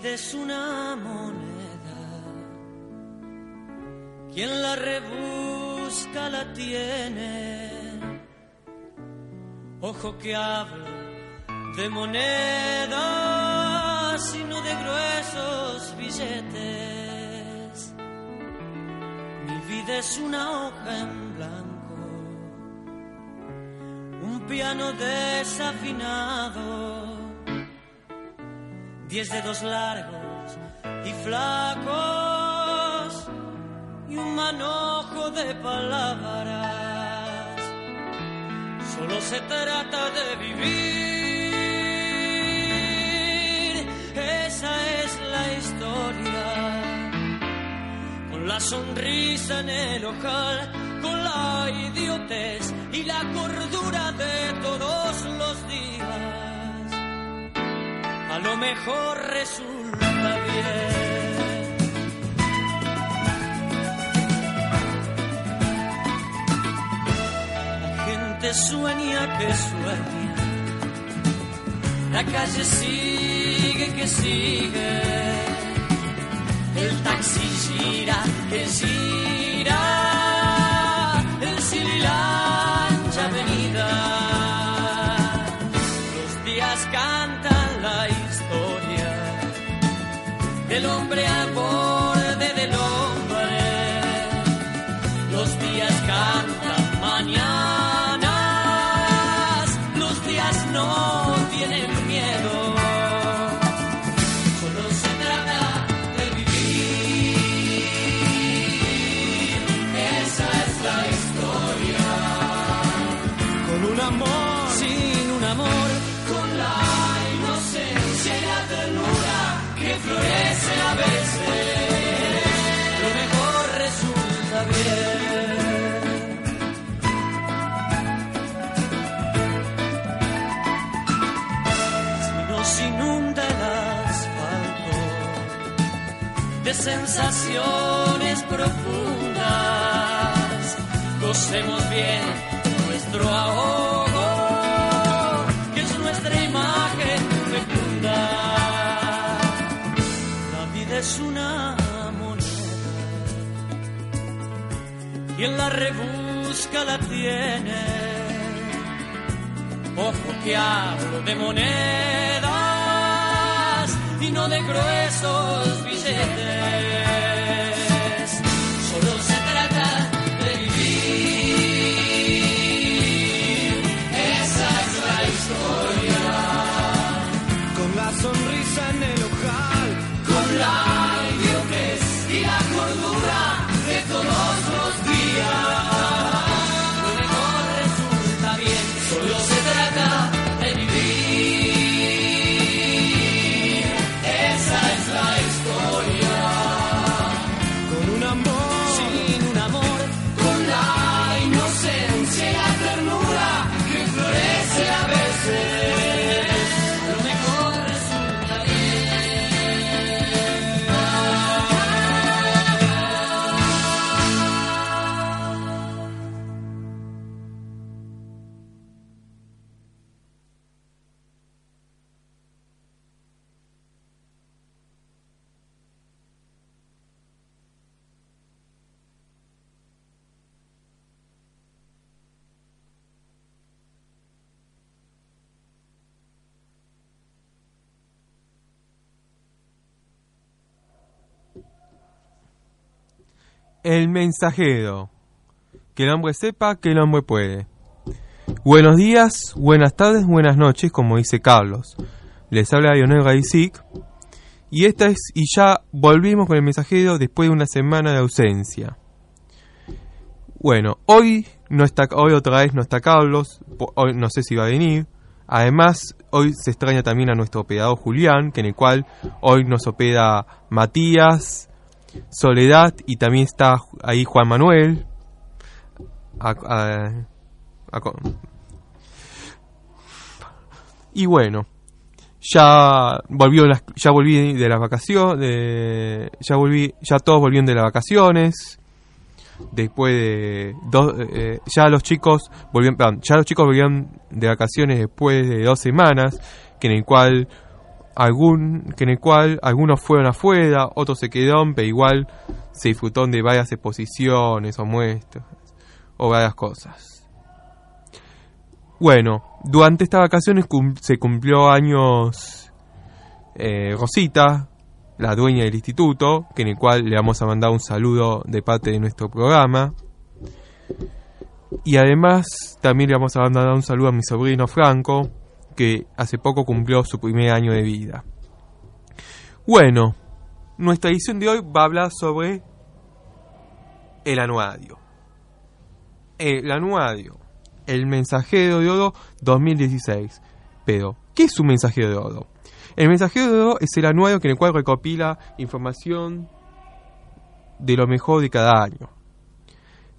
vida es una moneda. Quien la rebusca la tiene. Ojo que hablo de monedas y no de gruesos billetes. Mi vida es una hoja en blanco, un piano desafinado diez dedos largos y flacos y un manojo de palabras. Solo se trata de vivir, esa es la historia. Con la sonrisa en el ojal, con la idiotez y la cordura de todos los días a lo mejor resulta bien. La gente sueña que sueña, la calle sigue que sigue, el taxi gira que gira, del sensaciones profundas, gocemos bien nuestro ahogo, que es nuestra imagen fecunda. La vida es una moneda, quien la rebusca la tiene. Ojo que hablo de monedas y no de gruesos billetes. El mensajero. Que el hombre sepa que el hombre puede. Buenos días, buenas tardes, buenas noches, como dice Carlos. Les habla Lionel Gaisic. Y esta es, y ya volvimos con el mensajero después de una semana de ausencia. Bueno, hoy no está, hoy otra vez no está Carlos, hoy no sé si va a venir. Además, hoy se extraña también a nuestro operador Julián, que en el cual hoy nos opera Matías, Soledad y también está ahí Juan Manuel. Y bueno, ya volvió las, ya volví de las vacaciones, ya volví, ya todos volvieron de las vacaciones. Después de dos, eh, ya los chicos volvieron, ya los chicos volvieron de vacaciones después de dos semanas, que en el cual algún, que en el cual algunos fueron afuera, otros se quedaron, pero igual se disfrutó de varias exposiciones o muestras o varias cosas. Bueno, durante estas vacaciones se cumplió años eh, Rosita, la dueña del instituto, que en el cual le vamos a mandar un saludo de parte de nuestro programa. Y además también le vamos a mandar un saludo a mi sobrino Franco, que hace poco cumplió su primer año de vida. Bueno, nuestra edición de hoy va a hablar sobre el anuario. El anuario, el mensajero de Odo 2016. Pero, ¿qué es un mensajero de Odo? El mensajero de Odo es el anuario en el cual recopila información de lo mejor de cada año.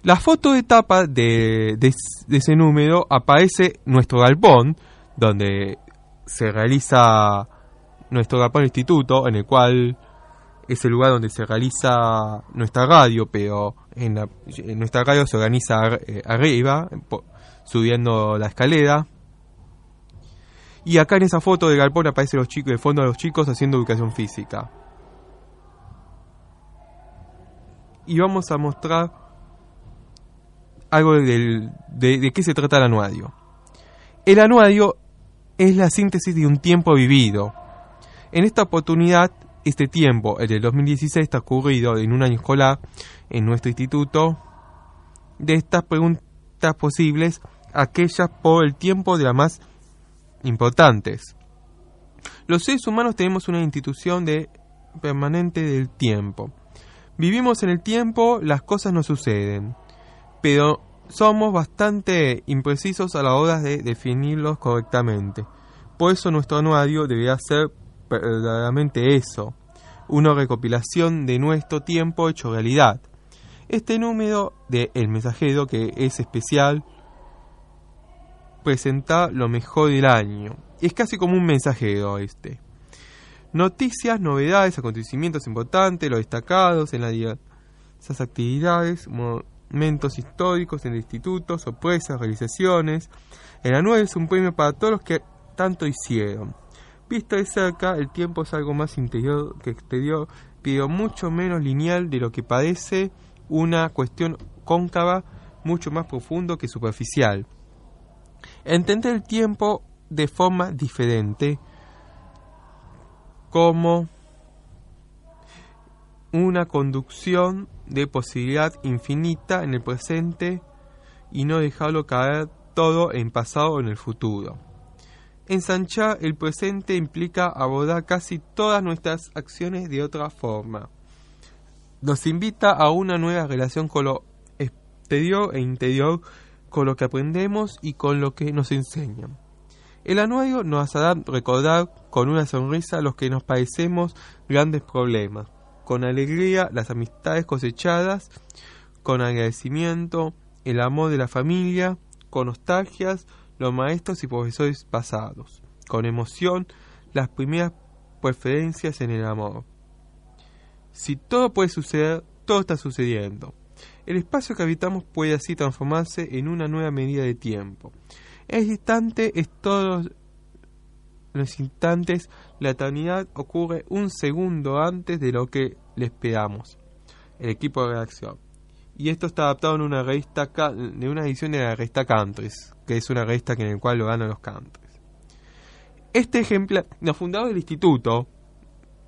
La foto de tapa de, de, ese número aparece nuestro galpón, donde se realiza nuestro galpón instituto, en el cual es el lugar donde se realiza nuestra radio, pero en, nuestra radio se organiza eh, arriba, subiendo la escalera. Y acá en esa foto de galpón aparecen los chicos, de fondo de los chicos haciendo educación física. Y vamos a mostrar algo de, de qué se trata el anuario. El anuario es la síntesis de un tiempo vivido. En esta oportunidad este tiempo, el del 2016, está ocurrido en un año escolar en nuestro instituto. De estas preguntas posibles, aquellas por el tiempo de las más importantes. Los seres humanos tenemos una institución de permanente del tiempo. Vivimos en el tiempo, las cosas nos suceden, pero somos bastante imprecisos a la hora de definirlos correctamente. Por eso nuestro anuario debería ser verdaderamente eso, una recopilación de nuestro tiempo hecho realidad. Este número de El Mensajero, que es especial, presenta lo mejor del año. Es casi como un mensajero este. Noticias, novedades, acontecimientos importantes, los destacados en las diversas actividades, momentos históricos en el instituto, sorpresas, realizaciones. El anual es un premio para todos los que tanto hicieron. Visto de cerca, el tiempo es algo más interior que exterior, pero mucho menos lineal de lo que parece una cuestión cóncava, mucho más profundo que superficial. Entender el tiempo de forma diferente, como una conducción de posibilidad infinita en el presente y no dejarlo caer todo en pasado o en el futuro. Ensanchar el presente implica abordar casi todas nuestras acciones de otra forma. Nos invita a una nueva relación con lo exterior e interior, con lo que aprendemos y con lo que nos enseñan. El anuario nos hará recordar con una sonrisa los que nos padecemos grandes problemas, con alegría las amistades cosechadas, con agradecimiento el amor de la familia, con nostalgias los maestros y profesores pasados, con emoción las primeras preferencias en el amor. Si todo puede suceder, todo está sucediendo. El espacio que habitamos puede así transformarse en una nueva medida de tiempo. El instante es todos los instantes, la eternidad ocurre un segundo antes de lo que le esperamos. El equipo de reacción y esto está adaptado en una revista de una edición de la revista Countries, que es una revista en la cual lo ganan los Countries. Este ejemplo, los fundadores del instituto,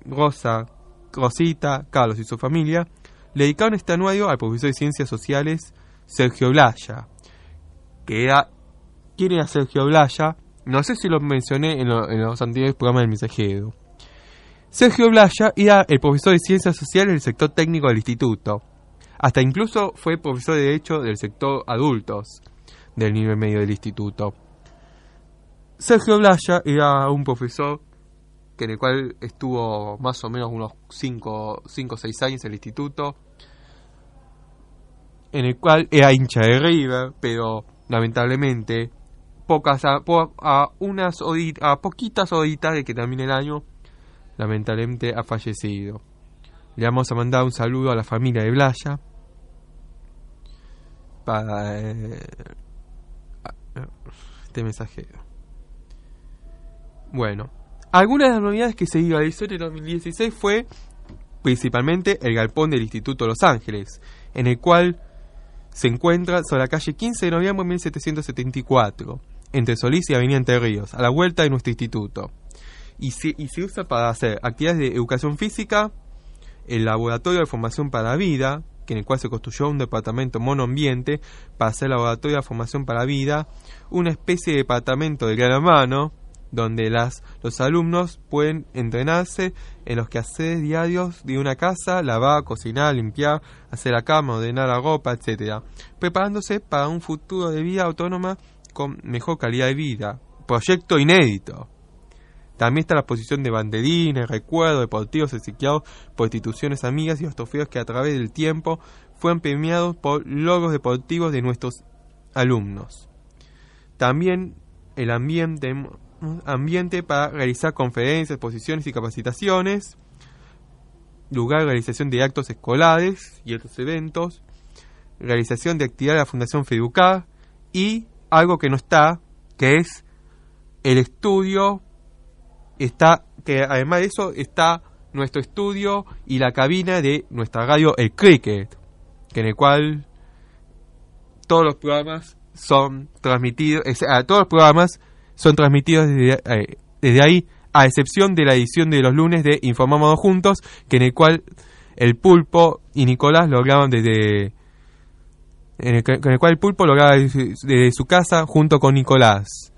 Rosa, Rosita, Carlos y su familia, le dedicaron este anuario al profesor de Ciencias Sociales Sergio Blaya, que era ¿Quién era Sergio Blaya? No sé si lo mencioné en, en los anteriores programas del mensajero. Sergio Blaya era el profesor de Ciencias Sociales del sector técnico del instituto hasta incluso fue profesor de Derecho del sector adultos del nivel medio del instituto. Sergio Blaya era un profesor que en el cual estuvo más o menos unos 5 o 6 años en el instituto, en el cual era hincha de River, pero lamentablemente pocas a, a unas a poquitas horitas de que termine el año, lamentablemente ha fallecido. Le vamos a mandar un saludo a la familia de Blaya. Para eh, este mensajero. Bueno, Algunas de las novedades que se realizó en el 2016 fue principalmente el galpón del Instituto Los Ángeles, en el cual se encuentra sobre la calle 15 de noviembre de 1774, entre Solís y Avenida Entre Ríos, a la vuelta de nuestro instituto. Y se, y se usa para hacer actividades de educación física, el laboratorio de formación para vida, que en el cual se construyó un departamento monoambiente para hacer laboratorio de formación para vida, una especie de departamento de gran hermano, donde las, los alumnos pueden entrenarse en los quehaceres diarios de una casa, lavar, cocinar, limpiar, hacer la cama, ordenar la ropa, etc., preparándose para un futuro de vida autónoma con mejor calidad de vida. Proyecto inédito. También está la exposición de banderines, recuerdos deportivos exequiados por instituciones amigas y los que a través del tiempo fueron premiados por logros deportivos de nuestros alumnos. También el ambiente, ambiente para realizar conferencias, exposiciones y capacitaciones, lugar de realización de actos escolares y otros eventos, realización de actividades de la Fundación Feducar y algo que no está, que es el estudio está, que además de eso está nuestro estudio y la cabina de nuestra radio El Cricket, que en el cual todos los programas son transmitidos, todos los programas son transmitidos desde, eh, desde, ahí, a excepción de la edición de los lunes de Informamos Juntos, que en el cual el pulpo y Nicolás lo graban desde en el cual el pulpo lo graba desde su casa junto con Nicolás.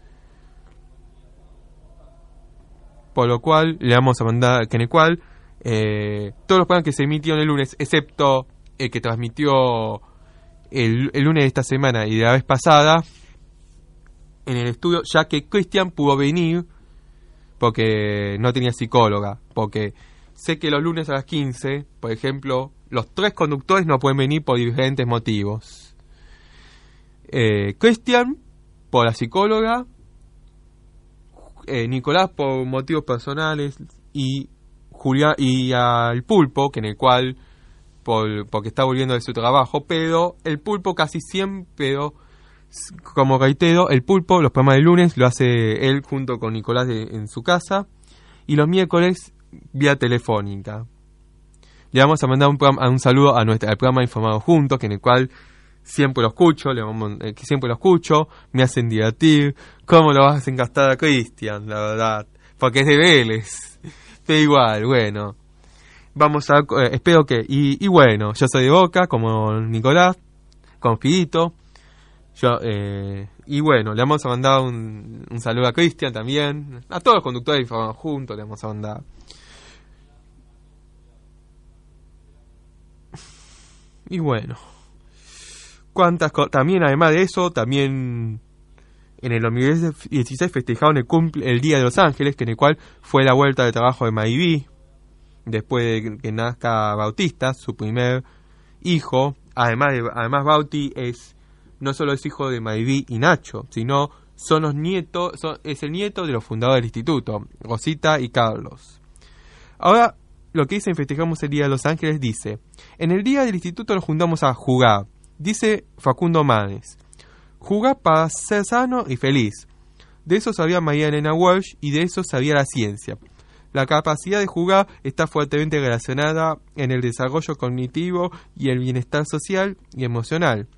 Por lo cual le vamos a mandar, que en el cual todos los programas que se emitieron el lunes, excepto el que transmitió el, lunes de esta semana y de la vez pasada, en el estudio, ya que Cristian pudo venir porque no tenía psicóloga, porque sé que los lunes a las 15, por ejemplo, los tres conductores no pueden venir por diferentes motivos. Eh, Cristian, por la psicóloga, eh, Nicolás por motivos personales y Julián y al pulpo, que en el cual por, porque está volviendo de su trabajo, pero el pulpo casi siempre, como reitero, el pulpo los programas de lunes lo hace él junto con Nicolás en su casa y los miércoles vía telefónica. Le vamos a mandar un, un saludo a nuestro, al programa Informado Juntos, que en el cual siempre lo escucho, le eh, siempre lo escucho, me hacen divertir. ¿Cómo lo vas a engastar a Cristian, la verdad? Porque es de Vélez. Pero igual, bueno. Vamos a, eh, espero que, y, bueno, yo soy de Boca, como Nicolás, con Fidito. Yo, eh, y bueno, le vamos a mandar un, saludo a Cristian también. A todos los conductores juntos le vamos a mandar. Y bueno cuántas también además de eso también en el 2016 festejaron el, cumple, el Día de Los Ángeles, que en el cual fue la vuelta de trabajo de Maybi, después de que nazca Bautista, su primer hijo. Además, de, además Bauti es no solo es hijo de Maybi y Nacho, sino son los nietos, es el nieto de los fundadores del instituto, Rosita y Carlos. Ahora, lo que dicen festejamos el Día de Los Ángeles dice, en el día del instituto nos juntamos a jugar, Dice Facundo Manes, jugar para ser sano y feliz. De eso sabía María Elena Walsh y de eso sabía la ciencia. La capacidad de jugar está fuertemente relacionada en el desarrollo cognitivo y el bienestar social y emocional.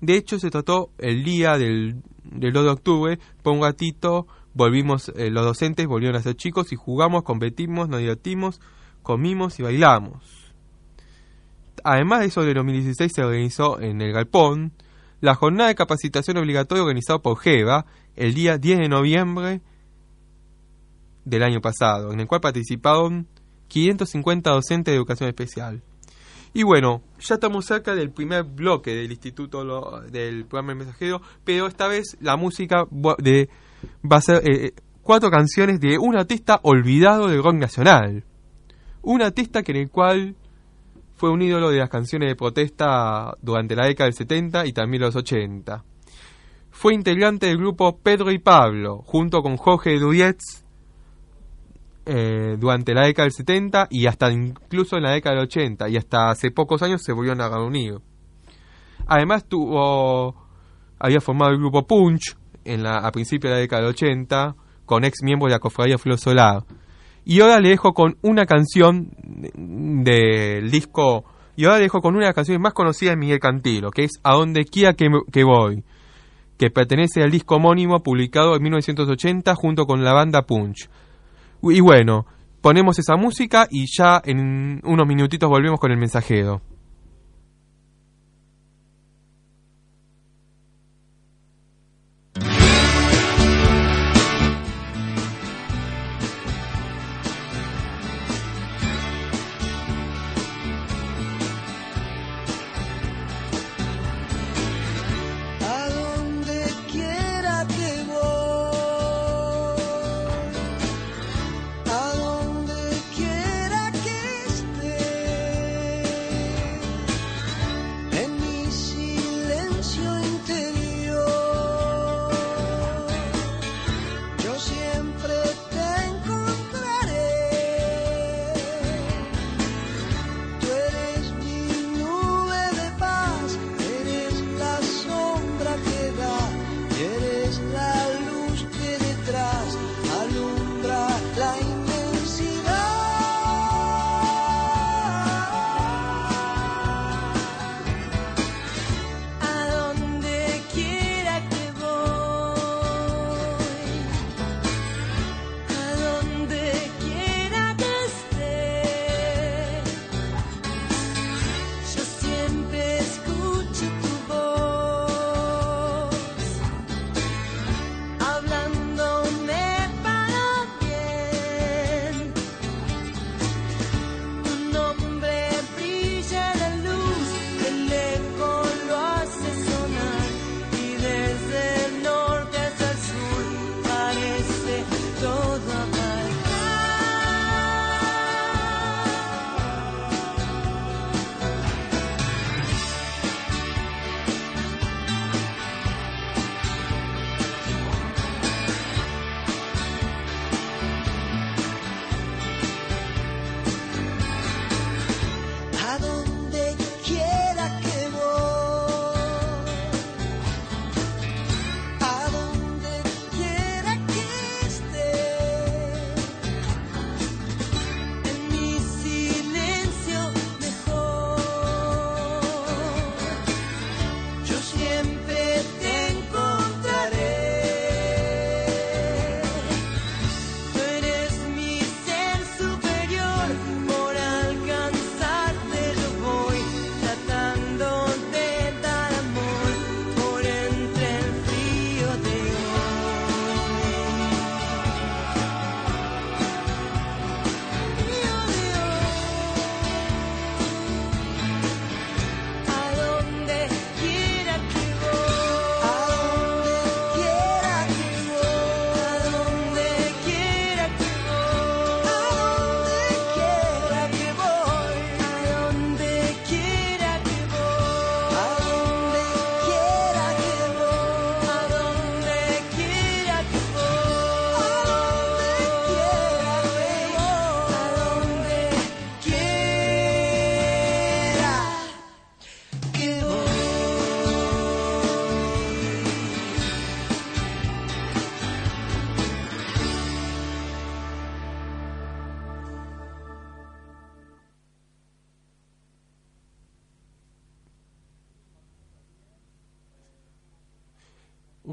De hecho, se trató el día del, 2 de octubre, por un gatito, volvimos, eh, los docentes volvieron a ser chicos y jugamos, competimos, nos divertimos, comimos y bailamos. Además de eso, en 2016 se organizó en el Galpón la jornada de capacitación obligatoria organizada por GEVA el día 10 de noviembre del año pasado, en el cual participaron 550 docentes de educación especial. Y bueno, ya estamos cerca del primer bloque del instituto del programa El Mensajero, pero esta vez la música de, va a ser eh, eh, cuatro canciones de un artista olvidado del rock nacional. Un artista que en el cual fue un ídolo de las canciones de protesta durante la década del 70 y también los 80. Fue integrante del grupo Pedro y Pablo, junto con Jorge Durietz, eh, durante la década del 70 y hasta incluso en la década del 80, y hasta hace pocos años se volvieron a reunir. Además tuvo, había formado el grupo Punch a principios de la década del 80, con ex miembros de la cofradía Flor Solar. Y ahora le dejo con una canción del disco, y ahora le dejo con una de las canciones más conocidas de Miguel Cantilo, que es A donde quiera que, que voy, que pertenece al disco homónimo publicado en 1980 junto con la banda Punch. Y bueno, ponemos esa música y ya en unos minutitos volvemos con el mensajero.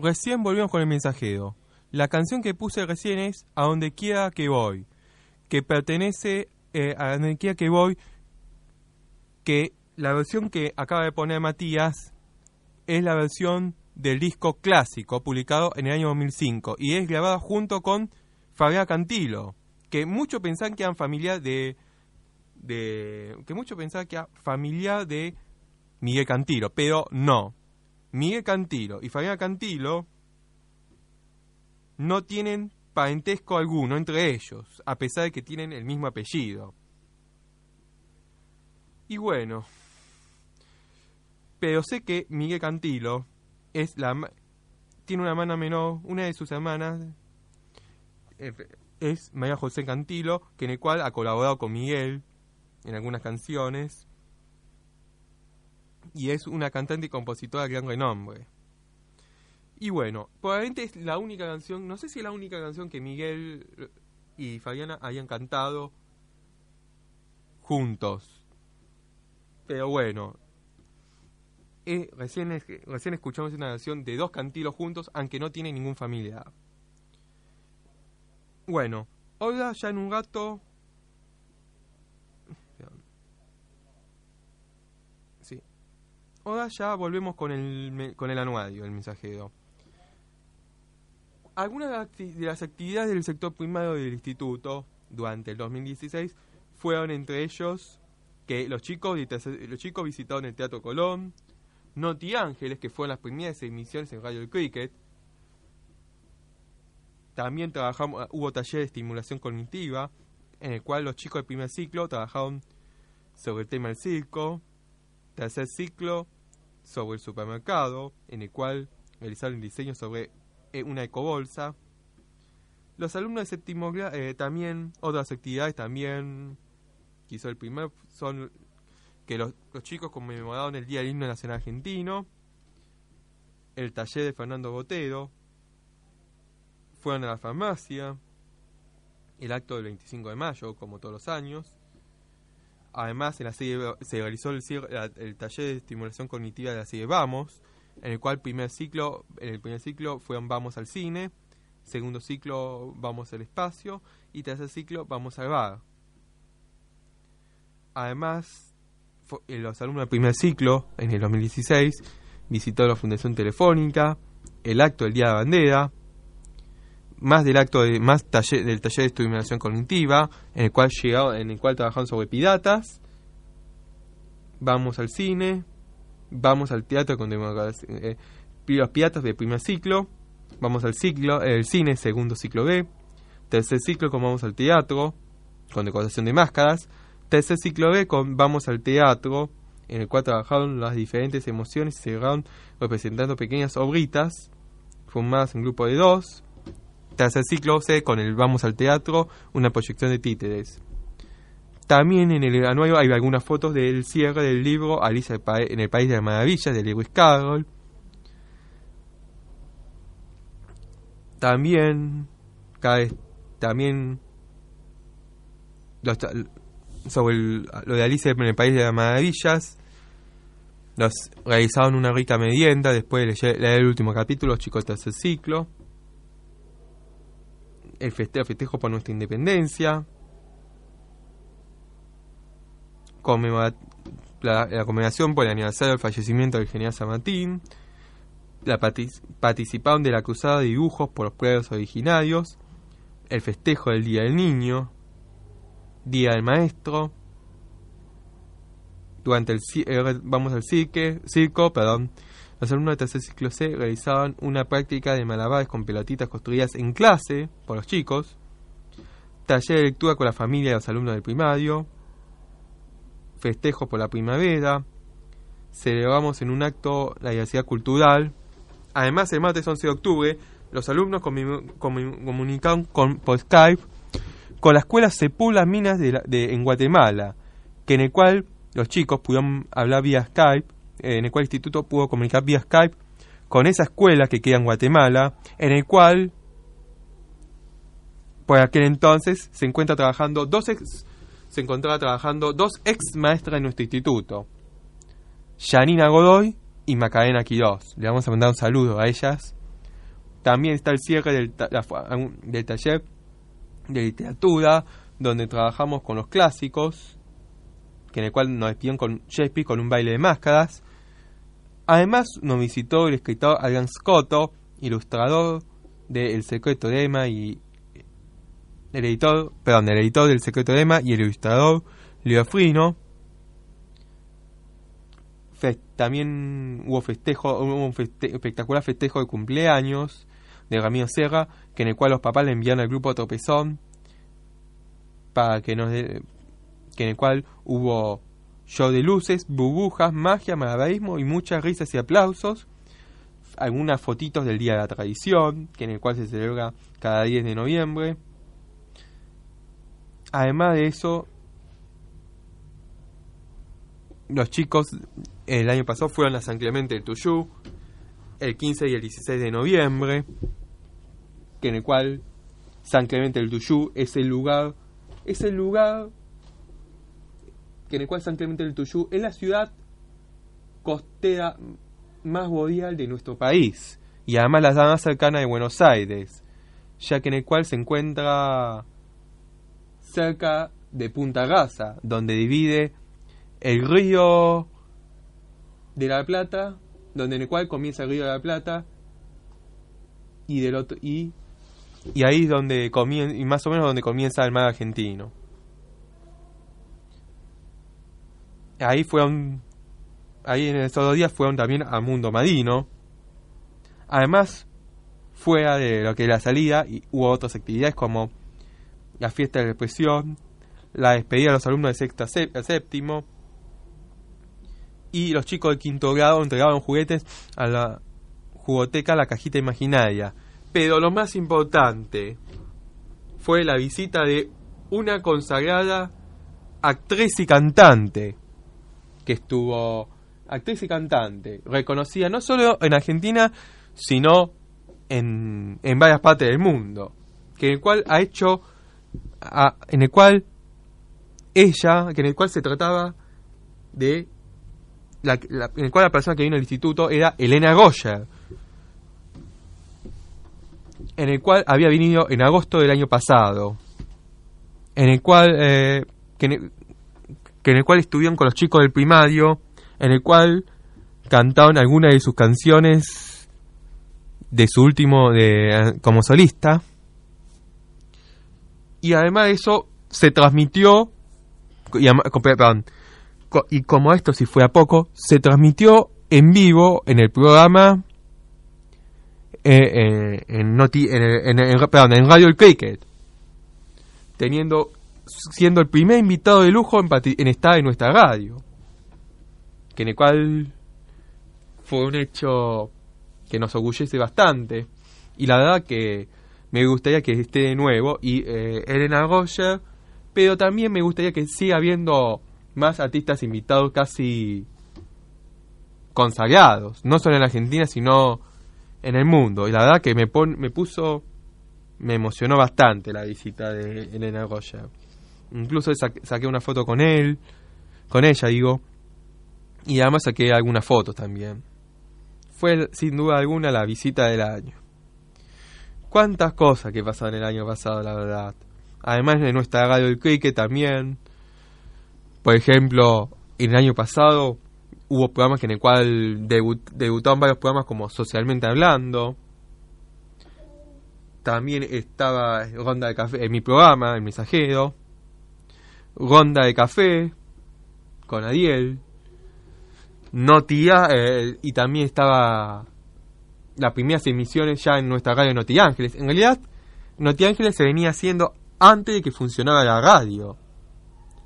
Recién volvimos con el mensajero. La canción que puse recién es A donde quiera que voy, que pertenece eh, a donde quiera que voy, que la versión que acaba de poner Matías es la versión del disco clásico publicado en el año 2005 y es grabada junto con Fabián Cantilo, que muchos pensaban que eran familia de, de que muchos pensaban que era familia de Miguel Cantilo, pero no. Miguel Cantilo y Fabián Cantilo no tienen parentesco alguno entre ellos, a pesar de que tienen el mismo apellido. Y bueno, pero sé que Miguel Cantilo es la tiene una hermana menor, una de sus hermanas eh, es María José Cantilo, que en el cual ha colaborado con Miguel en algunas canciones y es una cantante y compositora de gran renombre. Y bueno, probablemente es la única canción, no sé si es la única canción que Miguel y Fabiana hayan cantado juntos. Pero bueno, eh, recién, recién escuchamos una canción de dos cantilos juntos, aunque no tiene ningún familiar. Bueno, ahora ya en un gato... Sí. Ahora ya volvemos con el, con el anuario, el mensajero. Algunas de las actividades del sector primario del instituto durante el 2016 fueron entre ellos que los chicos, los chicos visitaron el Teatro Colón, Noti Ángeles, que fueron las primeras emisiones en Radio del Cricket, también trabajamos, hubo taller de estimulación cognitiva, en el cual los chicos del primer ciclo trabajaron sobre el tema del circo, tercer ciclo sobre el supermercado, en el cual realizaron diseño sobre eh, una ecobolsa. Los alumnos de séptimo eh, también, otras actividades también, quizá el primer, son que los, los chicos conmemoraron el Día del Himno Nacional Argentino, el taller de Fernando Botero, fueron a la farmacia, el acto del 25 de mayo, como todos los años. Además, en la serie se realizó el, taller de estimulación cognitiva de la serie Vamos, en el cual primer ciclo, en el primer ciclo fueron Vamos al cine, segundo ciclo Vamos al espacio y tercer ciclo Vamos al bar. Además, los alumnos del primer ciclo, en el 2016, visitó la Fundación Telefónica, el acto del Día de Bandera, más del acto de, más taller, del taller de estimulación cognitiva, en el cual llegado, en el cual trabajaron sobre piratas, vamos al cine, vamos al teatro con eh, los piratas de primer ciclo, vamos al ciclo, el cine segundo ciclo B, tercer ciclo con vamos al teatro, con decoración de máscaras, tercer ciclo B con vamos al teatro, en el cual trabajaron las diferentes emociones y se llegaron representando pequeñas obritas, formadas en grupo de dos, tercer ciclo C con el Vamos al Teatro, una proyección de títeres. También en el anuario hay algunas fotos del cierre del libro Alicia en el País de las Maravillas de Lewis Carroll. También, también sobre lo de Alicia en el País de las Maravillas, nos realizaron una rica merienda después de leer el último capítulo, chicos, tercer ciclo el festejo, festejo por nuestra independencia, la, conmemoración por el aniversario del fallecimiento del general San Martín, la participación de la cruzada de dibujos por los pueblos originarios, el festejo del Día del Niño, Día del Maestro, durante el eh, vamos al cirque, circo, perdón, los alumnos de tercer ciclo C realizaban una práctica de malabares con pelotitas construidas en clase por los chicos, taller de lectura con la familia de los alumnos del primario, festejos por la primavera, celebramos en un acto la diversidad cultural. Además, el martes 11 de octubre, los alumnos comunicaron con, por Skype con la escuela Sepula Minas de, en Guatemala, que en el cual los chicos pudieron hablar vía Skype en el cual el instituto pudo comunicar vía Skype con esa escuela que queda en Guatemala, en el cual por aquel entonces se encuentra trabajando dos ex, se encontraba trabajando dos ex maestras de nuestro instituto, Janina Godoy y Macarena Quirós. Le vamos a mandar un saludo a ellas. También está el cierre del, del taller de literatura, donde trabajamos con los clásicos, que en el cual nos despidieron con Shakespeare con un baile de máscaras. Además nos visitó el escritor Adrián Scotto, ilustrador de El secreto de Emma y el editor, perdón, el editor del secreto de Emma y el ilustrador Leo Frino. también hubo festejo, hubo un espectacular festejo de cumpleaños de Ramiro Serra, que en el cual los papás le enviaron al grupo Tropezón para que nos que en el cual hubo show de luces, burbujas, magia, malabarismo y muchas risas y aplausos. Algunas fotitos del Día de la Tradición, que en el cual se celebra cada 10 de noviembre. Además de eso, los chicos el año pasado fueron a San Clemente del Tuyú, el 15 y el 16 de noviembre, que en el cual San Clemente del Tuyú es el lugar, es el lugar que en el cual San Clemente del Tuyú es la ciudad costera más boreal de nuestro país y además la más cercana de Buenos Aires, ya que en el cual se encuentra cerca de Punta Gaza, donde divide el río de la Plata, donde en el cual comienza el río de la Plata y del otro y ahí es donde comienza y más o menos donde comienza el mar argentino. Ahí fue un ahí en esos dos días fueron también a Mundo Madino. Además, fuera de lo que es la salida, y hubo otras actividades como la fiesta de la expresión, la despedida de los alumnos de sexto a séptimo, y los chicos de quinto grado entregaban juguetes a la jugoteca La Cajita Imaginaria. Pero lo más importante fue la visita de una consagrada actriz y cantante que estuvo actriz y cantante, reconocida no solo en Argentina, sino en, en varias partes del mundo, que en el cual ha hecho, en el cual ella, que en el cual se trataba de, la, en el cual la persona que vino al instituto era Elena Goya, en el cual había venido en agosto del año pasado, en el cual, eh, que en el cual estuvieron con los chicos del primario, en el cual cantaron algunas de sus canciones de su último de, como solista. Y además de eso se transmitió, y, como esto si fue a poco, se transmitió en vivo en el programa eh, eh, en, noti en, en, perdón, en Radio El Cricket, teniendo, siendo el primer invitado de lujo en, en estar en nuestra radio en el cual fue un hecho que nos orgullece bastante. Y la verdad que me gustaría que esté de nuevo y eh, Elena Roger, pero también me gustaría que siga habiendo más artistas invitados casi consagrados, no solo en Argentina, sino en el mundo. Y la verdad que me, me puso, me emocionó bastante la visita de Elena Roger. Incluso saqué una foto con él, con ella, digo, y además saqué algunas fotos también. Fue sin duda alguna la visita del año. Cuántas cosas que pasaron el año pasado, la verdad. Además de nuestra radio del cricket también. Por ejemplo, en el año pasado hubo programas en el cual debutaron varios programas como Socialmente Hablando. También estaba Ronda de Café en mi programa, El Mensajero. Ronda de Café con Adiel. Notía eh, y también estaba las primeras emisiones ya en nuestra radio Noti Ángeles. En realidad, Noti Ángeles se venía haciendo antes de que funcionara la radio.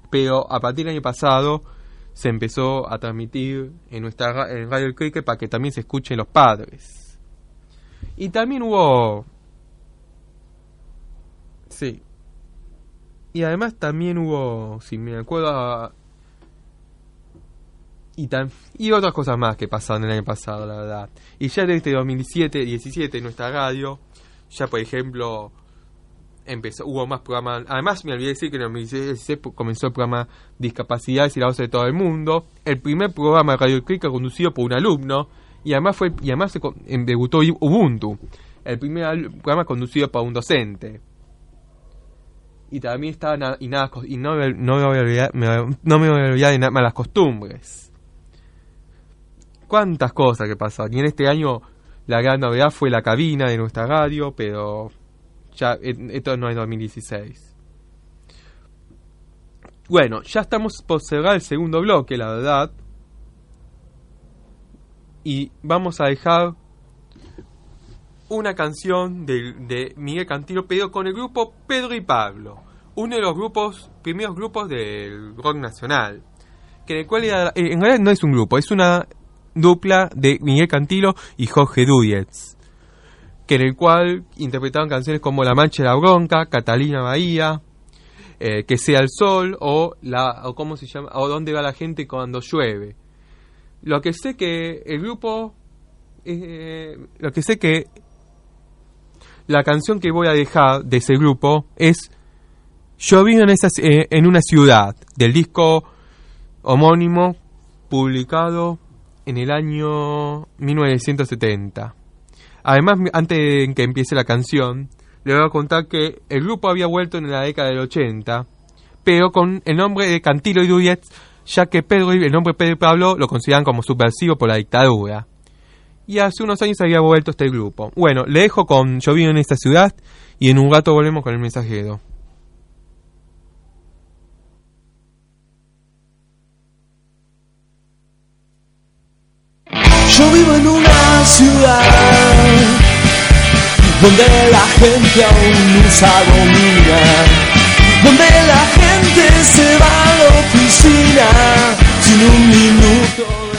Pero a partir del año pasado se empezó a transmitir en nuestra en Radio El Cricket para que también se escuchen los padres. Y también hubo... Sí. Y además también hubo, si me acuerdo, y, y otras cosas más que pasaron el año pasado, la verdad. Y ya desde 2017-17 en nuestra radio, ya por ejemplo, empezó hubo más programas. Además, me olvidé decir que en 2016 comenzó el programa Discapacidades y la voz de todo el mundo. El primer programa de Radio Click conducido por un alumno. Y además, fue, y además se debutó Ubuntu, el primer programa conducido por un docente y también estaba y nada y no, no me voy a olvidar de nada malas costumbres cuántas cosas que pasaron. Y en este año la gran novedad fue la cabina de nuestra radio, pero ya esto no es 2016. Bueno, ya estamos por cerrar el segundo bloque, la verdad. Y vamos a dejar una canción de, Miguel Cantilo, pero con el grupo Pedro y Pablo, uno de los grupos, primeros grupos del rock nacional. Que en cual en realidad no es un grupo, es una dupla de Miguel Cantilo y Jorge Duyetz, que en el cual interpretaban canciones como La Mancha de la Bronca, Catalina Bahía, eh, Que sea el sol o la o cómo se llama o dónde va la gente cuando llueve. Lo que sé que el grupo eh, lo que sé que la canción que voy a dejar de ese grupo es Yo vivo en, esa, eh, en una ciudad, del disco homónimo publicado en el año 1970. Además, antes de que empiece la canción, le voy a contar que el grupo había vuelto en la década del 80, pero con el nombre de Cantilo y Duyet, ya que Pedro, el nombre Pedro y Pablo lo consideran como subversivo por la dictadura. Y hace unos años había vuelto este grupo. Bueno, le dejo con Yo vivo en esta ciudad y en un rato volvemos con el mensajero. Yo vivo en una ciudad donde la gente aún usa domina, donde la gente se va a la oficina sin un minuto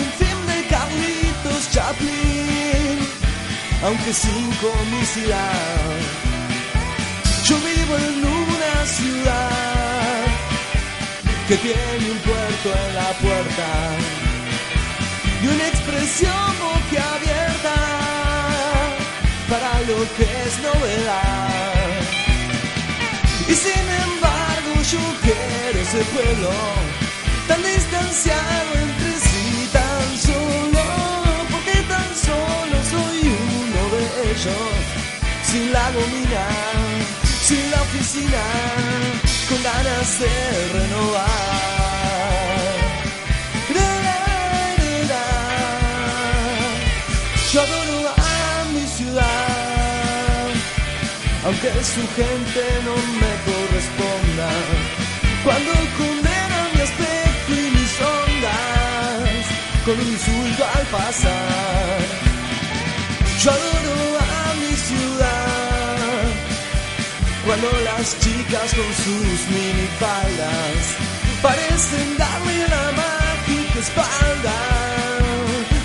un film de Carlitos Chaplin, aunque sin comicidad. Yo vivo en una ciudad que tiene un puerto en la puerta y una expresión boquiabierta para lo que es novedad. Y sin embargo yo quiero ese pueblo tan distanciado ellos, sin la gomina, sin la oficina, con ganas de renovar. Yo adoro a mi ciudad, aunque su gente no me corresponda. Cuando condena mi aspecto y mis ondas, con un insulto al pasar. Cuando las chicas con sus minifaldas parecen darle la mágica espalda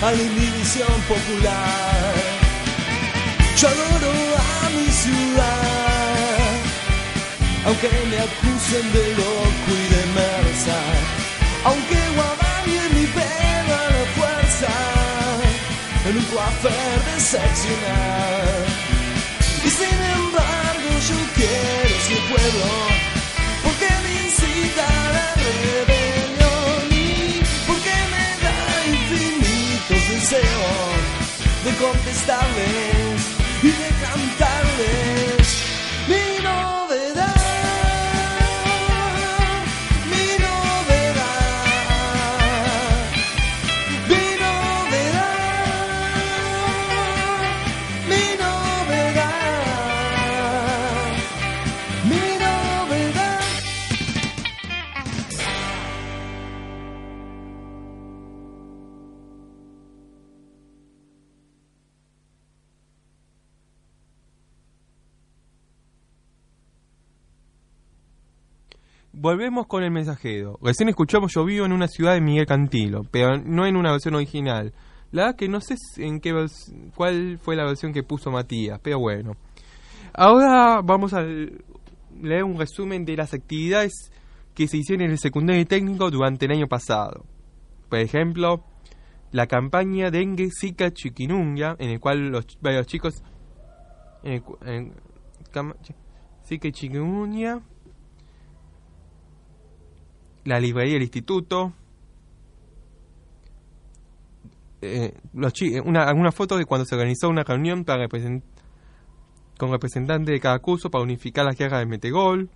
a la inhibición popular. Yo adoro a mi ciudad, aunque me acusen de loco y de merza, aunque guadañe mi pelo la fuerza en un coafer de. Y sin yo quiero ese pueblo porque me incita a la rebelión y porque me da infinitos deseos de contestarles Volvemos con el mensajero. Recién escuchamos Yo vivo en una ciudad de Miguel Cantilo, pero no en una versión original. La verdad que no sé en qué cuál fue la versión que puso Matías, pero bueno. Ahora vamos a leer un resumen de las actividades que se hicieron en el secundario técnico durante el año pasado. Por ejemplo, la campaña Dengue, Zika, Chikungunya, en el cual los varios chicos en el en Zika y la librería del instituto, eh, chi- una, algunas fotos de cuando se organizó una reunión para represent- con representantes de cada curso para unificar las guerras de Metegol,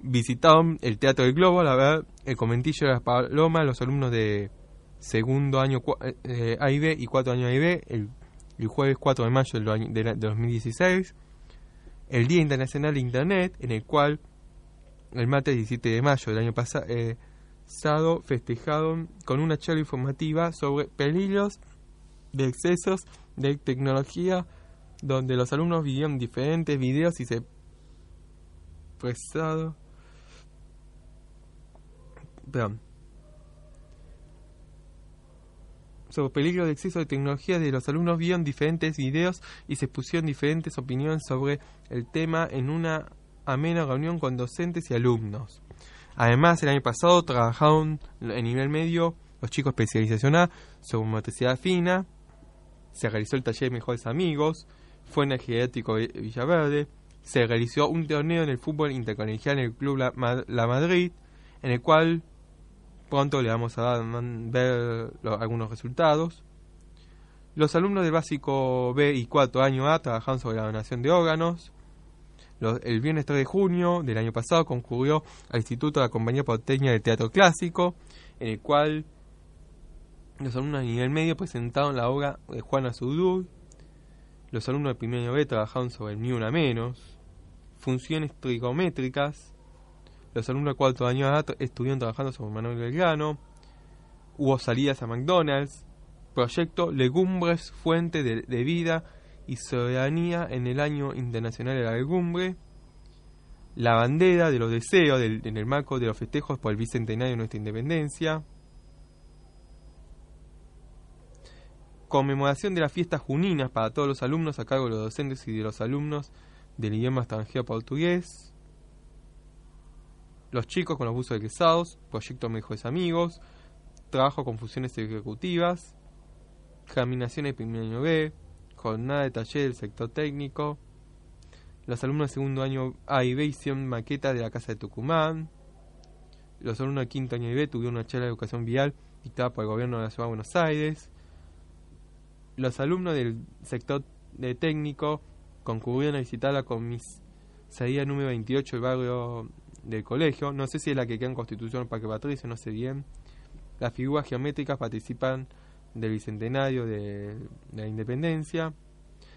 visitaron el Teatro del Globo, la verdad, el comentillo de las palomas, los alumnos de segundo año eh, eh, A y B y cuarto año A y B, el, jueves 4 de mayo del de, de 2016, el Día Internacional de Internet, en el cual el martes 17 de mayo del año eh, pasado festejaron con una charla informativa sobre peligros de excesos de tecnología donde los alumnos vieron diferentes videos y se expresado perdón. Sobre peligro de exceso de tecnología de los alumnos vieron diferentes videos y se pusieron diferentes opiniones sobre el tema en una amena reunión con docentes y alumnos. Además, el año pasado trabajaron en nivel medio los chicos especialización A sobre motricidad fina, se realizó el taller de mejores amigos, fue en el geriátrico Villaverde, se realizó un torneo en el fútbol intercolegial en el Club La, Madrid, en el cual pronto le vamos a ver algunos resultados. Los alumnos del básico B y 4 año A trabajaron sobre la donación de órganos. El viernes 3 de junio del año pasado concurrió al Instituto de la Compañía Porteña de Teatro Clásico, en el cual los alumnos de nivel medio presentaron la obra de Juana Zurdur. Los alumnos de primer B trabajaron sobre el ni una menos. Funciones trigométricas. Los alumnos de cuarto año estuvieron trabajando sobre Manuel Belgrano. Hubo salidas a McDonald's. Proyecto Legumbres, Fuente de, Vida y Soberanía en el Año Internacional de la Legumbre. La bandera de los deseos en el marco de los festejos por el bicentenario de nuestra independencia. conmemoración de las fiestas juninas para todos los alumnos a cargo de los docentes y de los alumnos del idioma extranjero portugués. Los chicos con los buzos egresados, proyecto Mejores Amigos, trabajo con funciones ejecutivas, caminación de primer año B, jornada de taller del sector técnico. Los alumnos de segundo año A y B hicieron maqueta de la Casa de Tucumán. Los alumnos de quinto año B tuvieron una charla de educación vial dictada por el gobierno de la Ciudad de Buenos Aires los alumnos del sector de técnico concurrieron a visitar la comisaría número 28 del barrio del colegio. No sé si es la que queda en Constitución para que Patricio, no sé bien. Las figuras geométricas participan del bicentenario de, la independencia.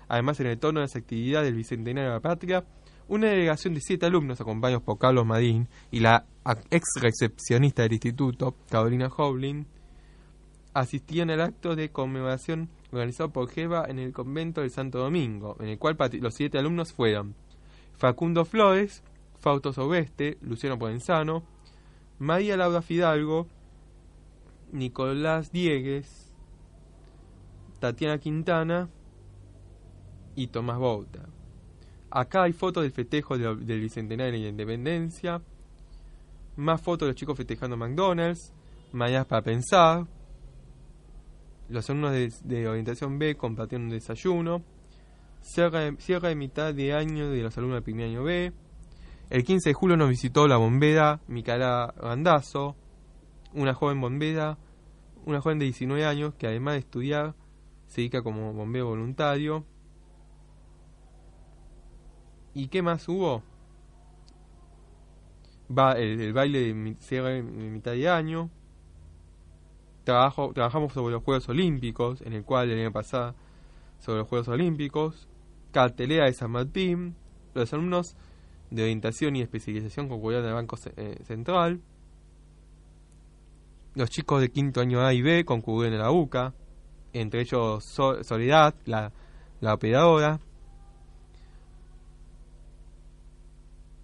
Además, en el torno de las actividades del bicentenario de la patria, una delegación de siete alumnos, acompañados por Carlos Madín y la ex recepcionista del instituto, Carolina Hoblin, asistían al acto de conmemoración organizado por Jeva en el convento del Santo Domingo, en el cual los siete alumnos fueron Facundo Flores, Fausto Sobeste, Luciano Provenzano, María Laura Fidalgo, Nicolás Diegues, Tatiana Quintana y Tomás Bouta. Acá hay fotos del festejo del Bicentenario de la Independencia, más fotos de los chicos festejando McDonald's, mañana para pensar, los alumnos de, orientación B compartieron un desayuno. Cierra de, mitad de año de los alumnos de primer año B. El 15 de julio nos visitó la bombera Micaela Randazo, una joven bombera, una joven de 19 años que además de estudiar se dedica como bombero voluntario. ¿Y qué más hubo? El, baile de cierre de mitad de año. Trabajo, trabajamos sobre los Juegos Olímpicos, en el cual el año pasado sobre los Juegos Olímpicos, cartelera de San Martín, los alumnos de orientación y especialización concurrieron del Banco eh, Central, los chicos de quinto año A y B concurrieron en la UCA, entre ellos Soledad, la, la operadora.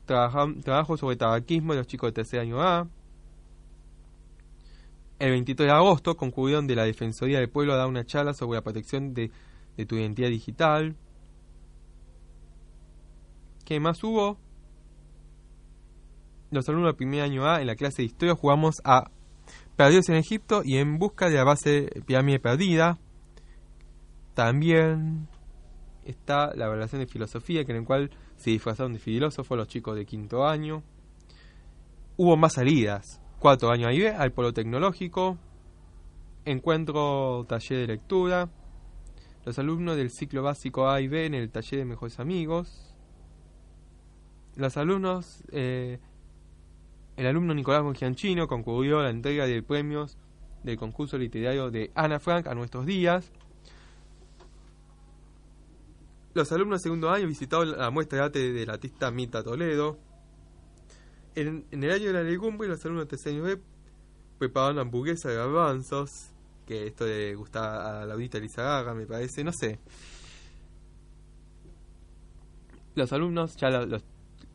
trabajo sobre tabaquismo de los chicos de tercer año A, el 23 de agosto concluyeron de la Defensoría del Pueblo a dar una charla sobre la protección de, tu identidad digital. ¿Qué más hubo? Los alumnos del primer año A en la clase de historia jugamos a Perdidos en Egipto y en busca de la base pirámide perdida. También está la evaluación de filosofía, que en el cual se disfrazaron de filósofos los chicos de quinto año. Hubo más salidas cuatro años ahí al polo tecnológico, encuentro taller de lectura, los alumnos del ciclo básico A y B en el taller de mejores amigos, los alumnos, eh, el alumno Nicolás Mongianchino concurrió a la entrega de premios del concurso literario de Ana Frank a nuestros días. Los alumnos de segundo año visitaron la muestra de arte del artista Mita Toledo. En, el año de la legumbre, los alumnos de tercer B preparaban hamburguesa de garbanzos, que esto le gusta a la audita Gaga, me parece, no sé. Los alumnos, ya los,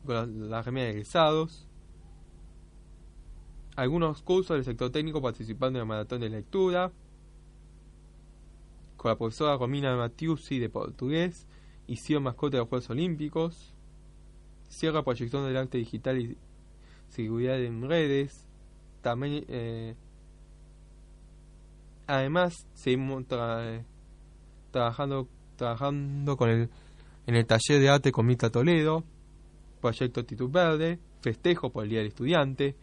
con la remera egresados. Algunos cursos del sector técnico participando en la maratón de lectura. con la profesora Romina Matiusi de portugués, hicieron mascota de los Juegos Olímpicos, cierra proyección del arte digital y seguridad en redes, también eh, además seguimos trabajando trabajando con el en el taller de arte con Mita Toledo, proyecto Actitud Verde, festejo por el Día del Estudiante.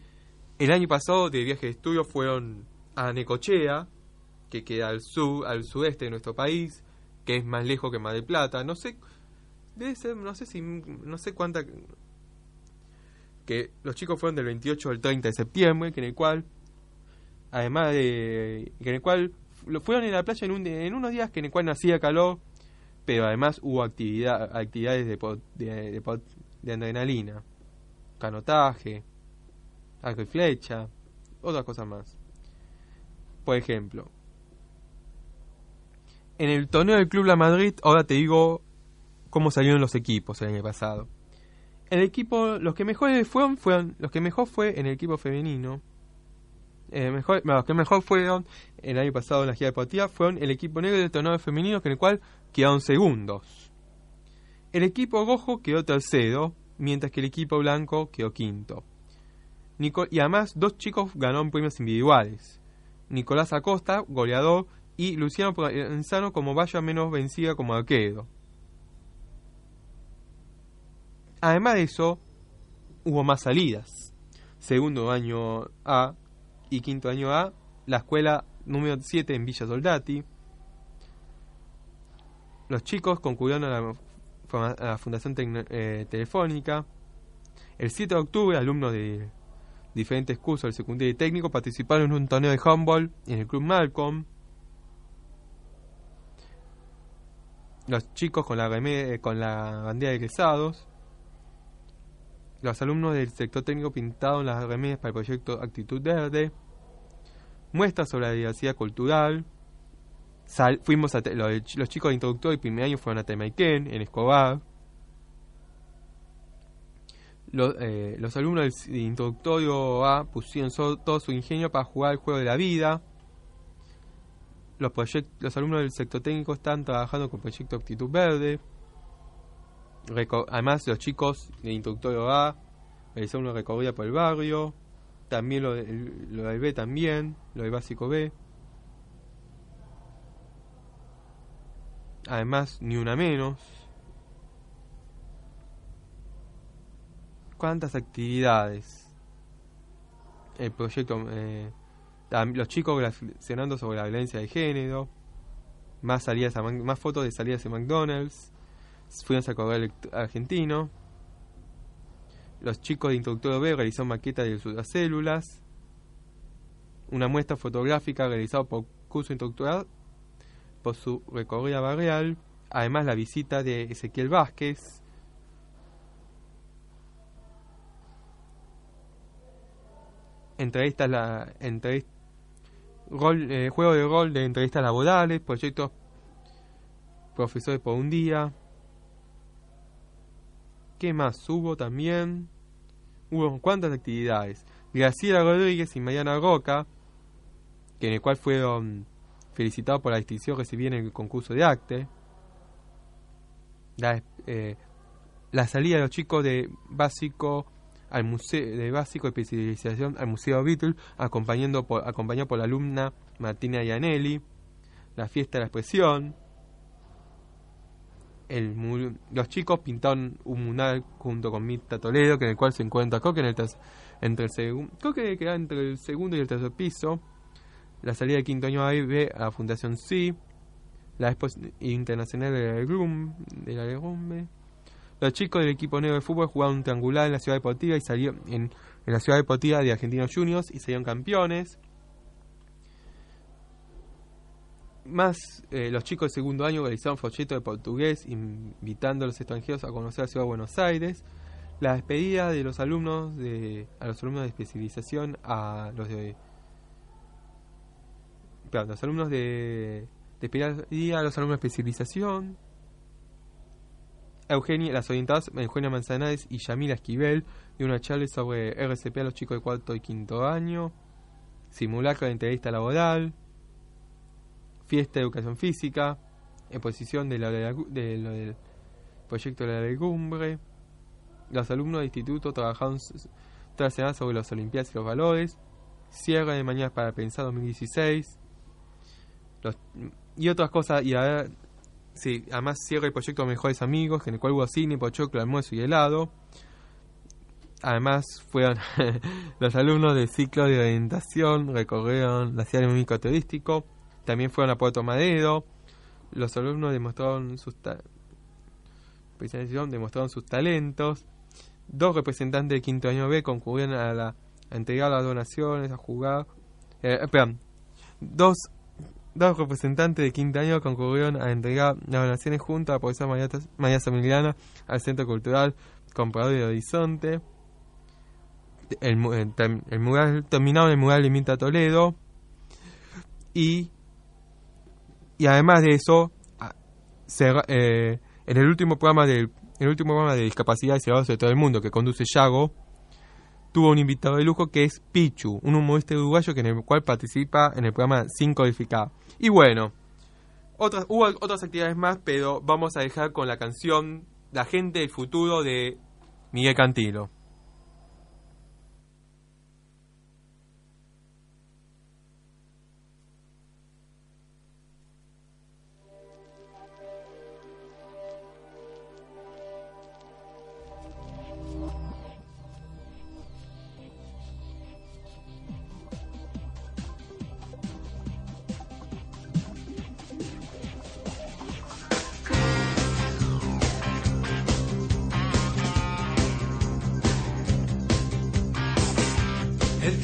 El año pasado de viaje de estudio fueron a Necochea, que queda al sur, al sudeste de nuestro país, que es más lejos que Mar del Plata. No sé, debe ser, no sé si, no sé cuánta, que los chicos fueron del 28 al 30 de septiembre, que en el cual, además de, que en el cual lo fueron en la playa en, un, en unos días que en el cual no hacía calor, pero además hubo actividad, actividades de, adrenalina, canotaje, arco y flecha, otras cosas más. Por ejemplo, en el torneo del Club La Madrid, ahora te digo cómo salieron los equipos el año pasado. El equipo, los que mejor fueron, fueron los que mejor fue en el equipo femenino. Eh, mejor, los que mejor fueron el año pasado en la gira deportiva fueron el equipo negro del torneo femenino, en el cual quedaron segundos. El equipo rojo quedó tercero, mientras que el equipo blanco quedó quinto. Y además, dos chicos ganaron premios individuales. Nicolás Acosta, goleador, y Luciano Provenzano como vaya menos vencida como arquero. Además de eso, hubo más salidas. Segundo año A y quinto año A, la escuela número 7 en Villa Soldati. Los chicos concurrieron a la, Fundación eh, Telefónica. El 7 de octubre, alumnos de diferentes cursos del secundario y técnico participaron en un torneo de handball en el Club Malcolm. los chicos con la, eh, con la bandera de egresados, los alumnos del sector técnico pintaron las remedias para el proyecto Actitud Verde, muestras sobre la diversidad cultural, fuimos a los, chicos de introductor y primer año fueron a Temaiken, en Escobar, eh, los, alumnos del introductorio A pusieron todo su ingenio para jugar el juego de la vida, los, los alumnos del sector técnico están trabajando con el proyecto Actitud Verde. además, los chicos de introductorio A realizaron una recorrida por el barrio. También lo, lo del B también, lo del básico B. Además, ni una menos. ¿Cuántas actividades? El proyecto eh, los chicos reflexionando sobre la violencia de género, más salidas más fotos de salidas de McDonald's, fuimos a correr argentino, los chicos de Introductor B realizaron maquetas de sus células, una muestra fotográfica realizada por curso introductoral por su recorrida barrial, además la visita de Ezequiel Vázquez, entrevistas la entrevista eh, juego de rol de entrevistas laborales, proyectos profesores por un día. ¿Qué más hubo también? Hubo cuántas actividades. Graciela Rodríguez y Mariana Roca, que en el cual fueron felicitados por la distinción recibieron en el concurso de acte. La, eh, la salida de los chicos de básico al museo de básico especialización al Museo Beatle, acompañando por, acompañado por la alumna Martina Ianelli, la fiesta de la expresión. El, los chicos pintaron un mural junto con Mita Toledo, que en el cual se encuentra, creo que en el entre el segundo, creo que queda entre el segundo y el tercer piso. La salida de quinto año A a la Fundación Sí, la exposición internacional de la de la los chicos del equipo negro de fútbol jugaron un triangular en la ciudad deportiva y salieron en, la ciudad deportiva de Argentinos Juniors y salieron campeones. Más eh, los chicos de segundo año realizaron folletos de portugués invitando a los extranjeros a conocer la ciudad de Buenos Aires. La despedida de los alumnos de a los alumnos de especialización a los de perdón, los alumnos de despedida a los alumnos de especialización Eugenia, las orientadas Eugenia Manzanares y Yamila Esquivel y una charla sobre RCP a los chicos de cuarto y quinto año, simulacro de entrevista laboral, fiesta de educación física, exposición de, la, de, de del proyecto de la legumbre. Los alumnos de instituto trabajaron semana sobre las Olimpiadas y los valores. Cierre de mañana para pensar 2016. Los, y otras cosas. Y a ver, sí, además cierre el proyecto Mejores Amigos, en el cual hubo cine, pochoclo, almuerzo y helado. Además, fueron los alumnos del ciclo de orientación, recorrieron la ciudad de México turístico. También fueron a Puerto Madero. Los alumnos demostraron sus, demostraron sus talentos. Dos representantes de quinto año B concurrieron a, la, a entregar las donaciones, a jugar. Eh, dos, dos representantes de quinto año concurrieron a entregar las donaciones junto a la profesora María, Samiliana al Centro Cultural Comprador de Horizonte. El, el, el mural, terminaron el mural de Minta Toledo. Y, y además de eso, eh, en el último programa de, el último programa de discapacidad y ciudadanos de todo el mundo que conduce Yago, tuvo un invitado de lujo que es Pichu, un humorista uruguayo que en el cual participa en el programa Sin Codificar. Y bueno, otras, hubo otras actividades más, pero vamos a dejar con la canción La gente del futuro de Miguel Cantilo.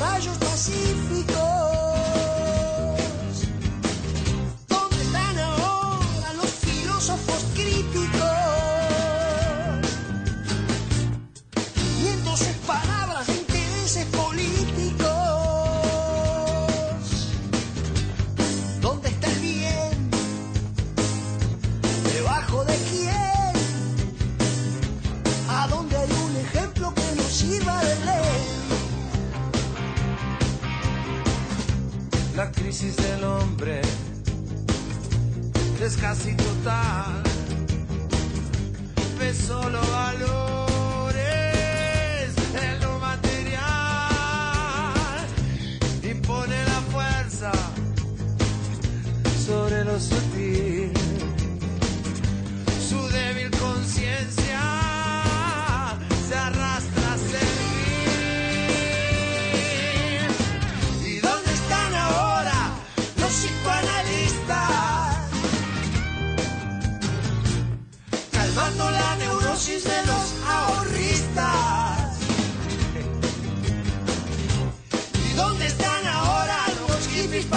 rayos pacíficos. Mundo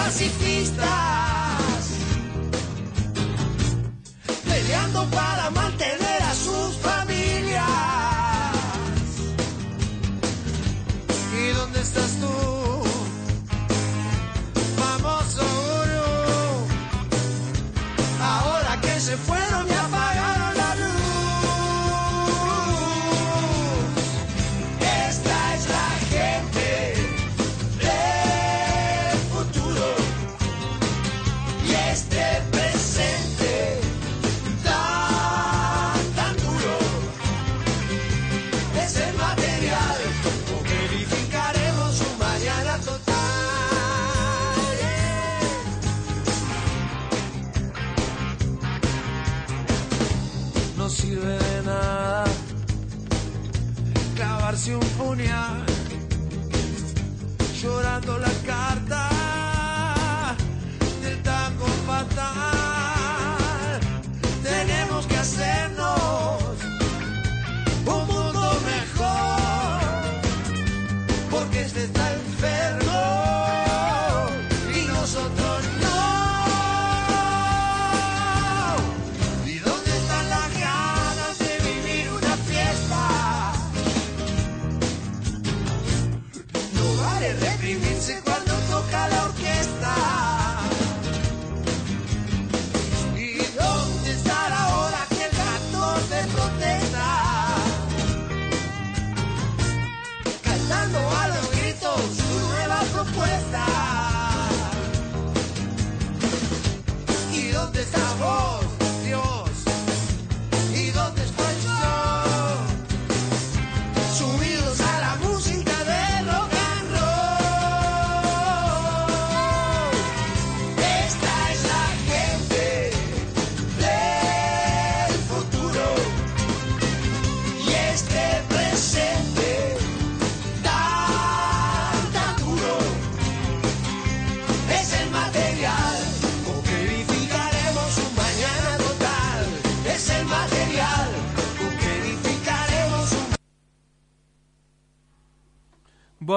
pacifica.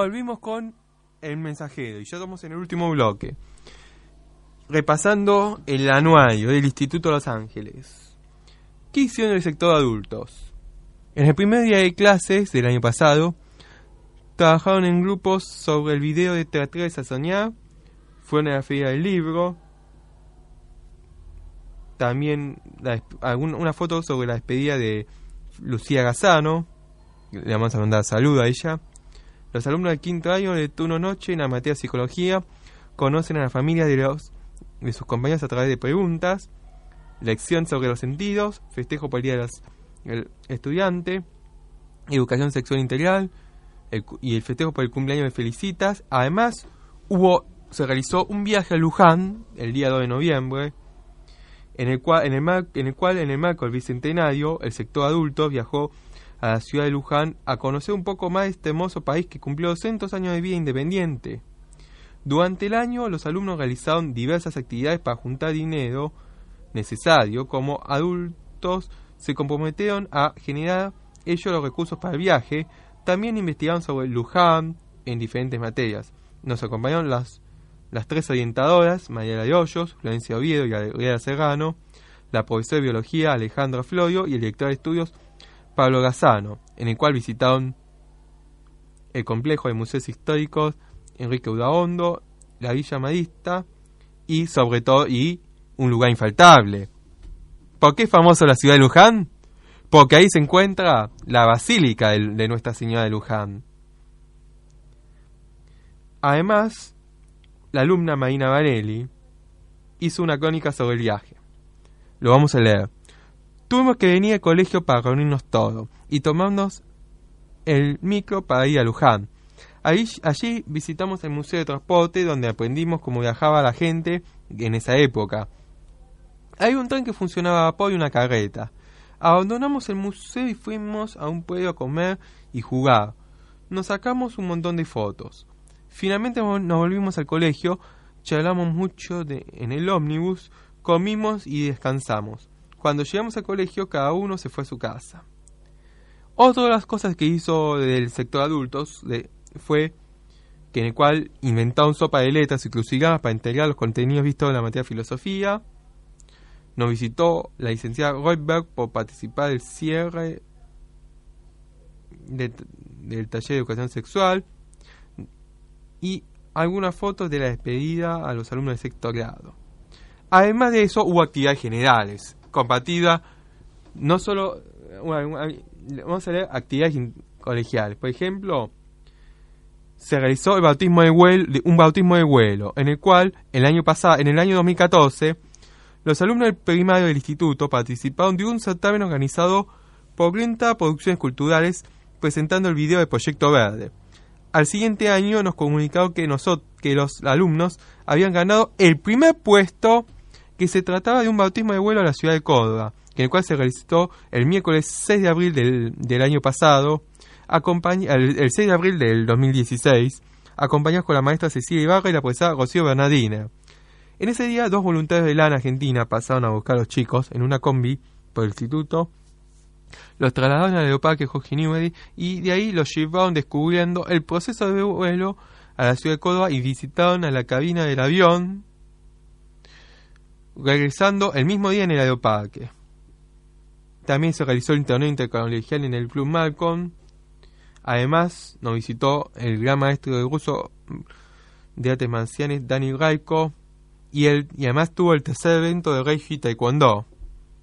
Volvimos con el mensajero y ya estamos en el último bloque. Repasando el anuario del Instituto Los Ángeles. ¿Qué hicieron el sector adultos? En el primer día de clases del año pasado, trabajaron en grupos sobre el video de Te a soñar, fueron a la feria del libro, también una foto sobre la despedida de Lucía Gazano, le vamos a mandar salud a ella, los alumnos del quinto año de turno noche en la materia de psicología conocen a la familia de, los, de sus compañeros a través de preguntas, lección sobre los sentidos, festejo por el día del estudiante, educación sexual integral y el festejo por el cumpleaños de Felicitas. Además, hubo se realizó un viaje a Luján el día 2 de noviembre, en el cual en el, en el, cual, en el marco del bicentenario el sector adulto viajó a la ciudad de Luján a conocer un poco más este hermoso país que cumplió 200 años de vida independiente. Durante el año, los alumnos realizaron diversas actividades para juntar dinero necesario, como adultos se comprometieron a generar ellos los recursos para el viaje, también investigaron sobre Luján en diferentes materias. Nos acompañaron las, las tres orientadoras, María de Hoyos, Florencia Oviedo y Adriana Serrano, la profesora de biología Alejandra Florio y el director de estudios Pablo Gazzano, en el cual visitaron el complejo de museos históricos Enrique Udaondo, la Villa Madista y sobre todo y un lugar infaltable. ¿Por qué es famoso la ciudad de Luján? Porque ahí se encuentra la basílica de, de Nuestra Señora de Luján. Además, la alumna Marina Varelli hizo una crónica sobre el viaje. Lo vamos a leer. Tuvimos que venir al colegio para reunirnos todos y tomarnos el micro para ir a Luján. allí visitamos el Museo de Transporte donde aprendimos cómo viajaba la gente en esa época. Hay un tren que funcionaba a vapor y una carreta. Abandonamos el museo y fuimos a un pueblo a comer y jugar. Nos sacamos un montón de fotos. Finalmente nos volvimos al colegio, charlamos mucho en el ómnibus, comimos y descansamos. Cuando llegamos al colegio, cada uno se fue a su casa. Otra de las cosas que hizo del sector adultos fue que en el cual inventó un sopa de letras y crucigramas para integrar los contenidos vistos en la materia de filosofía. Nos visitó la licenciada Goldberg por participar del cierre del taller de educación sexual y algunas fotos de la despedida a los alumnos del sector grado. Además de eso, hubo actividades generales compartida, no solo, vamos a leer actividades colegiales. Por ejemplo, se realizó el bautismo de vuelo, un bautismo de vuelo, en el cual el año pasado, en el año 2014, los alumnos del primario del instituto participaron de un certamen organizado por 30 Producciones Culturales presentando el video de Proyecto Verde. Al siguiente año nos comunicaron que, nosotros, que los alumnos habían ganado el primer puesto que se trataba de un bautismo de vuelo a la ciudad de Córdoba, en el cual se realizó el miércoles 6 de abril del, año pasado, el, el 6 de abril del 2016, acompañados con la maestra Cecilia Ibarra y la profesora Rocío Bernardina. En ese día, dos voluntarios de LAN Argentina pasaron a buscar a los chicos en una combi por el instituto, los trasladaron al aeroparque Jorge Newbery y de ahí los llevaron descubriendo el proceso de vuelo a la ciudad de Córdoba y visitaron a la cabina del avión regresando el mismo día en el aeroparque. También se realizó el torneo intercolegial en el Club Malcolm. Además, nos visitó el gran maestro de ruso de artes marciales, Dani Raiko, y, el, y además tuvo el tercer evento de Reiki Taekwondo.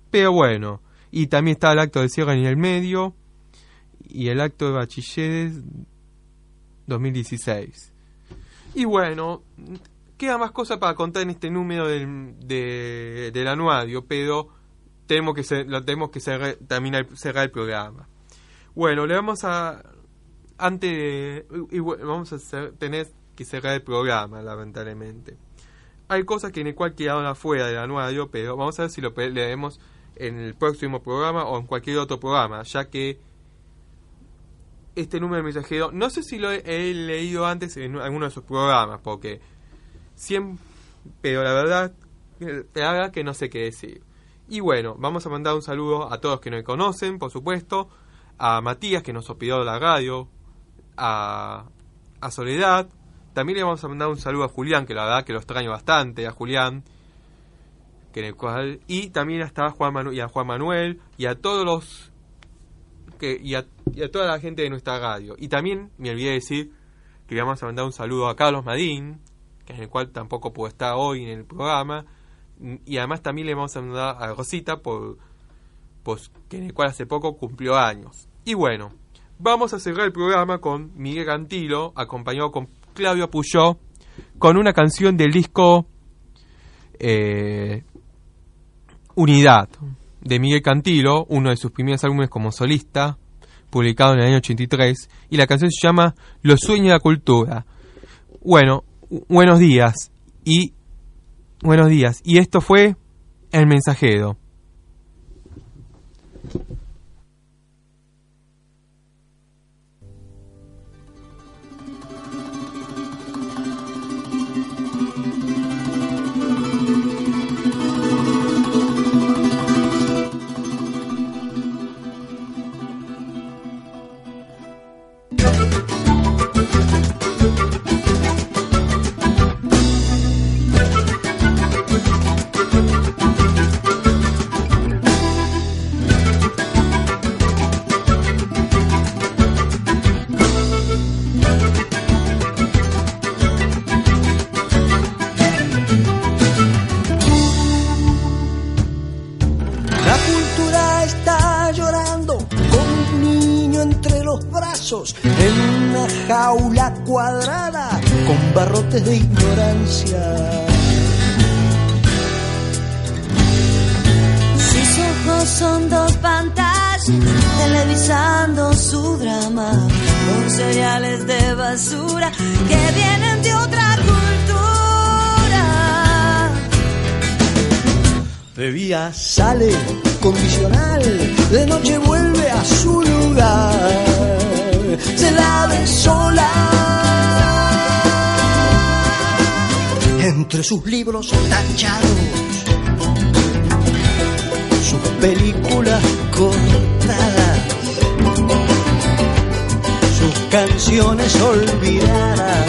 Pero bueno, y también está el acto de cierre en el medio y el acto de bachilleres 2016. Y bueno, queda más cosas para contar en este número del, del anuario, pero tenemos que lo tenemos que cerrar, terminar, cerrar el programa. Bueno, le vamos a antes y, vamos a tener que cerrar el programa, lamentablemente. Hay cosas que en el cual quedaron afuera del anuario, pero vamos a ver si lo leemos en el próximo programa o en cualquier otro programa, ya que este número de mensajero, no sé si lo he, leído antes en alguno de sus programas, porque siempre, pero la verdad, la verdad que no sé qué decir. Y bueno, vamos a mandar un saludo a todos que nos conocen, por supuesto, a Matías que nos hospedó la radio, a, a Soledad, también le vamos a mandar un saludo a Julián, que la verdad que lo extraño bastante, a Julián, que en el cual, y también hasta Juan y a Juan Manuel y a todos los que y a, toda la gente de nuestra radio. Y también me olvidé decir que le vamos a mandar un saludo a Carlos Madín, en el cual tampoco pudo estar hoy en el programa, y además también le vamos a mandar a Rosita por pues que en el cual hace poco cumplió años. Y bueno, vamos a cerrar el programa con Miguel Cantilo, acompañado con Claudio Puyó, con una canción del disco eh, Unidad de Miguel Cantilo, uno de sus primeros álbumes como solista, publicado en el año 83, y la canción se llama Los sueños de la cultura. Bueno, buenos días y buenos días. Y esto fue El Mensajero. De ignorancia. Sus ojos son dos pantallas televisando su drama con cereales de basura que vienen de otra cultura. De día sale condicional, de noche vuelve a su lugar, entre sus libros tachados, sus películas cortadas, sus canciones olvidadas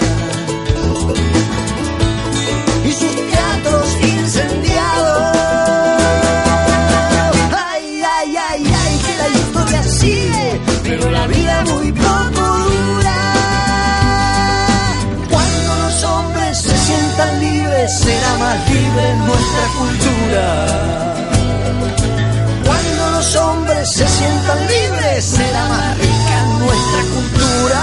libre nuestra cultura. Cuando los hombres se sientan libres, será más rica nuestra cultura.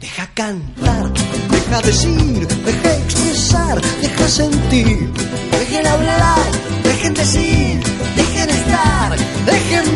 Deja cantar, deja decir, deja expresar, deja sentir. Dejen hablar, dejen decir, dejen estar, dejen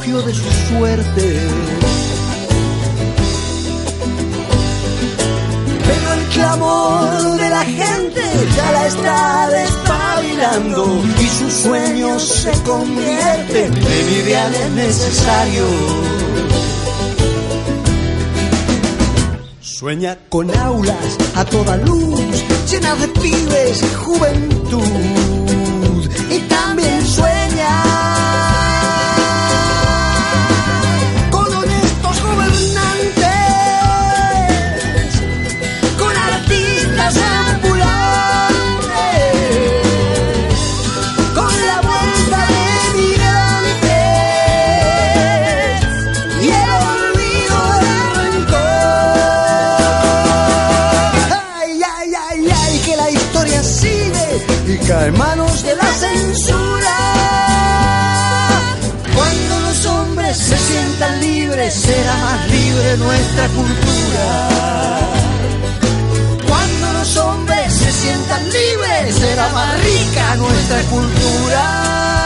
de su suerte. Pero el clamor de la gente ya la está despabilando y sus sueños se convierten en ideales necesarios. Sueña con aulas a toda luz, llenas de pibes y juventud. Y también sueña cae manos de la censura. Cuando los hombres se sientan libres, será más libre nuestra cultura. Cuando los hombres se sientan libres, será más rica nuestra cultura.